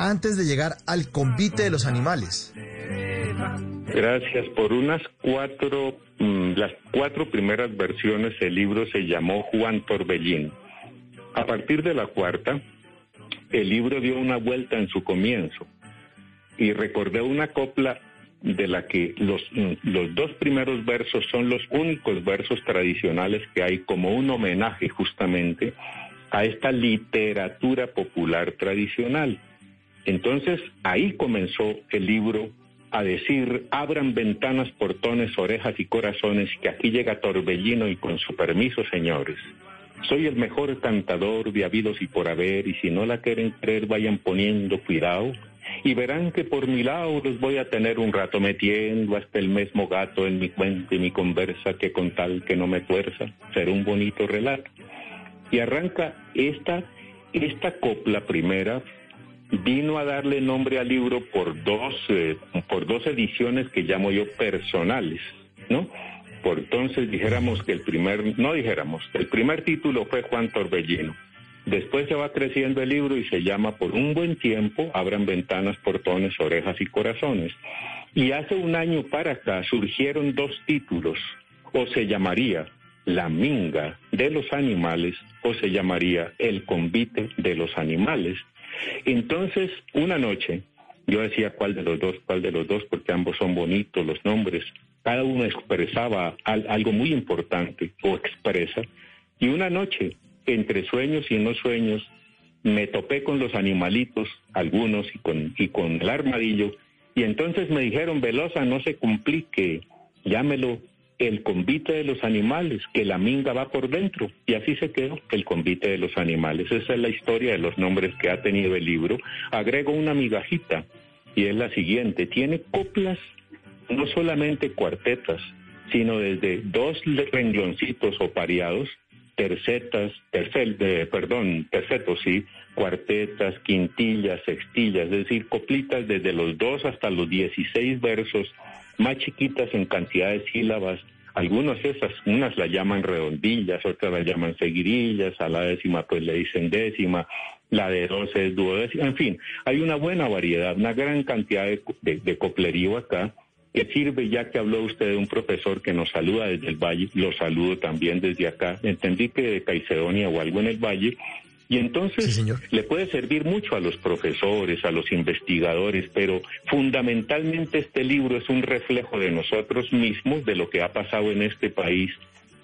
antes de llegar al convite de los animales? Gracias. Por unas cuatro, mm, las cuatro primeras versiones, el libro se llamó Juan Torbellín. A partir de la cuarta, el libro dio una vuelta en su comienzo y recordé una copla de la que los, mm, los dos primeros versos son los únicos versos tradicionales que hay como un homenaje justamente a esta literatura popular tradicional. Entonces ahí comenzó el libro a decir, abran ventanas, portones, orejas y corazones, que aquí llega Torbellino y con su permiso, señores. Soy el mejor cantador de habidos y por haber, y si no la quieren creer, vayan poniendo cuidado, y verán que por mi lado los voy a tener un rato metiendo hasta el mismo gato en mi cuenta y mi conversa, que con tal que no me tuerza, será un bonito relato. Y arranca esta, esta copla primera, vino a darle nombre al libro por dos, por dos ediciones que llamo yo personales, ¿no? Por entonces dijéramos que el primer, no dijéramos, el primer título fue Juan Torbellino. Después se va creciendo el libro y se llama Por un buen tiempo, abran ventanas, portones, orejas y corazones. Y hace un año para acá surgieron dos títulos, o se llamaría La minga de los animales, o se llamaría El convite de los animales. Entonces, una noche, yo decía cuál de los dos, cuál de los dos, porque ambos son bonitos los nombres. Cada uno expresaba algo muy importante o expresa. Y una noche, entre sueños y no sueños, me topé con los animalitos, algunos, y con, y con el armadillo. Y entonces me dijeron, Velosa, no se complique, llámelo el convite de los animales, que la minga va por dentro. Y así se quedó el convite de los animales. Esa es la historia de los nombres que ha tenido el libro. Agrego una migajita y es la siguiente. Tiene coplas, no solamente cuartetas, sino desde dos rengloncitos o pareados, tercetas, tercer, perdón, tercetos, sí, cuartetas, quintillas, sextillas, es decir, coplitas desde los dos hasta los dieciséis versos más chiquitas en cantidad de sílabas. Algunas esas, unas la llaman redondillas, otras la llaman seguirillas, a la décima pues le dicen décima, la de doce es duodécima, en fin, hay una buena variedad, una gran cantidad de, coplerío acá que sirve ya que habló usted de un profesor que nos saluda desde el Valle, lo saludo también desde acá, entendí que de Caicedonia o algo en el Valle, y entonces le puede servir mucho a los profesores, a los investigadores, pero fundamentalmente este libro es un reflejo de nosotros mismos, de lo que ha pasado en este país,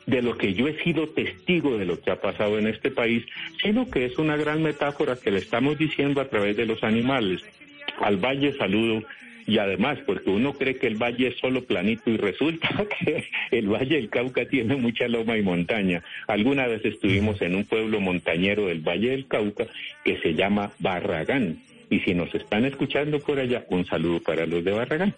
de lo que yo he sido testigo de lo que ha pasado en este país, sino que es una gran metáfora que le estamos diciendo a través de los animales. Al Valle saludo y además porque uno cree que el valle es solo planito y resulta que el valle del Cauca tiene mucha loma y montaña. Alguna vez estuvimos en un pueblo montañero del valle del Cauca que se llama Barragán. Y si nos están escuchando por allá, un saludo para los de Barragán.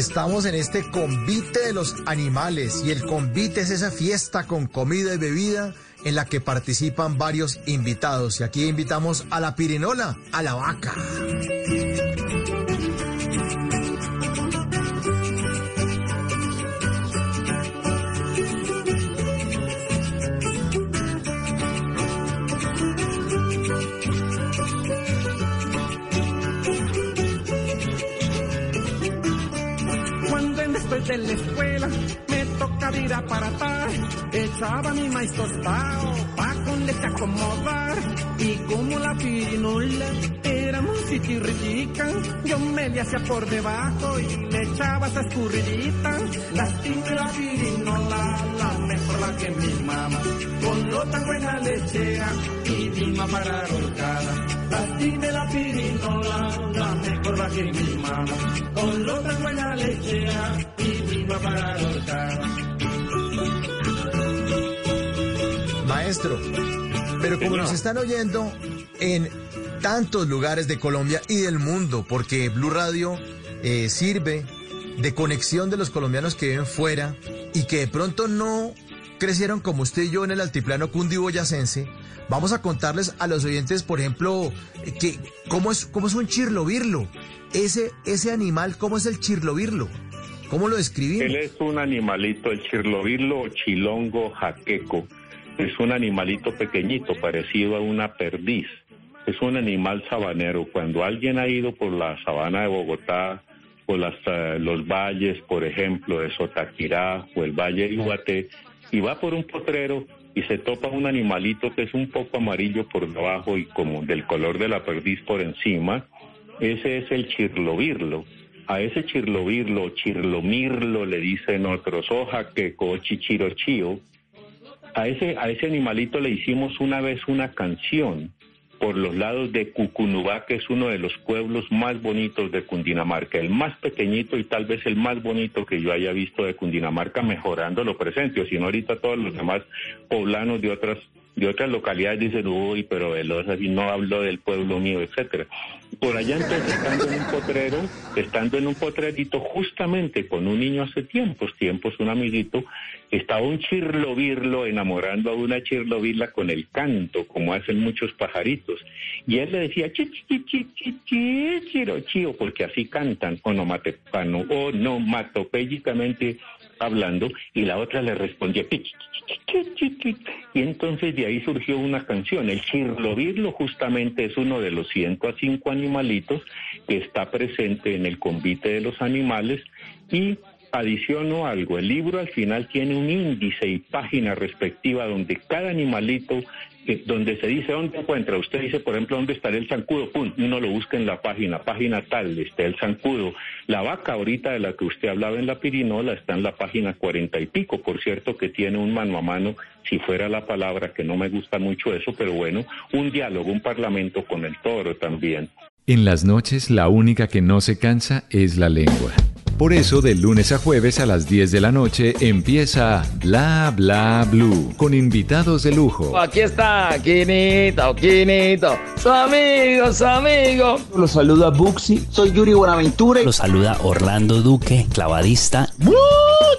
Estamos en este convite de los animales y el convite es esa fiesta con comida y bebida en la que participan varios invitados. Y aquí invitamos a la pirinola, a la vaca. De la escuela me toca ir a paratar. Echaba mi maíz tostado pa' con leche acomodar. Y como la pirinola éramos chiquirritica, yo me le hacía por debajo y le echaba esa escurridita. La tinta la pirinola, la mejor la que mi mamá. Con lo tan buena lechea y Vilma para ahorcada. La tinta la pirinola, Con buena y para. Maestro, pero como nos están oyendo en tantos lugares de Colombia y del mundo, porque Blue Radio eh, sirve de conexión de los colombianos que viven fuera y que de pronto no crecieron como usted y yo en el altiplano cundiboyacense, vamos a contarles a los oyentes, por ejemplo, eh, que cómo es, cómo es un chirlovirlo. Ese, ese animal, ¿cómo es el chirlovirlo? ¿Cómo lo describimos? Él es un animalito, el chirlovirlo chilongo jaqueco. Es un animalito pequeñito, parecido a una perdiz. Es un animal sabanero. Cuando alguien ha ido por la sabana de Bogotá, por las, eh, los valles, por ejemplo, de Sotaquirá o el Valle de Iguaté, y va por un potrero y se topa un animalito que es un poco amarillo por debajo y como del color de la perdiz por encima, ese es el chirlovirlo. A ese chirlovirlo, chirlomirlo, le dicen otros, hoja que chichirochío. A ese, a ese animalito le hicimos una vez una canción por los lados de Cucunubá, que es uno de los pueblos más bonitos de Cundinamarca, el más pequeñito y tal vez el más bonito que yo haya visto de Cundinamarca, mejorando lo presente, o ahorita todos los demás poblanos de otras de otras localidades dicen, uy, pero Velosa si no hablo del pueblo mío, etcétera. Por allá entonces, estando en un potrero, estando en un potrerito, justamente con un niño hace tiempos, tiempos, un amiguito, estaba un chirlovirlo enamorando a una chirlovirla con el canto, como hacen muchos pajaritos. Y él le decía, chi, chi, chi, chi, chi, chiro, chío, porque así cantan, onomatopéyicamente hablando, y la otra le respondía, y entonces de ahí surgió una canción. El chirlovirlo justamente es uno de los 105 animalitos que está presente en el convite de los animales y adiciono algo, el libro al final tiene un índice y página respectiva donde cada animalito, donde se dice dónde encuentra, usted dice por ejemplo dónde estará el zancudo, pum, uno lo busca en la página, página tal, está el zancudo, la vaca ahorita de la que usted hablaba en la pirinola está en la página cuarenta y pico, por cierto que tiene un mano a mano, si fuera la palabra, que no me gusta mucho eso, pero bueno, un diálogo, un parlamento con el toro también. En las noches la única que no se cansa es la lengua. Por eso, de lunes a jueves a las 10 de la noche empieza Bla Bla Blue con invitados de lujo. Aquí está, Quinito, Quinito, su amigo, su amigo. Los saluda Buxi, soy Yuri Buenaventura. Los saluda Orlando Duque, clavadista.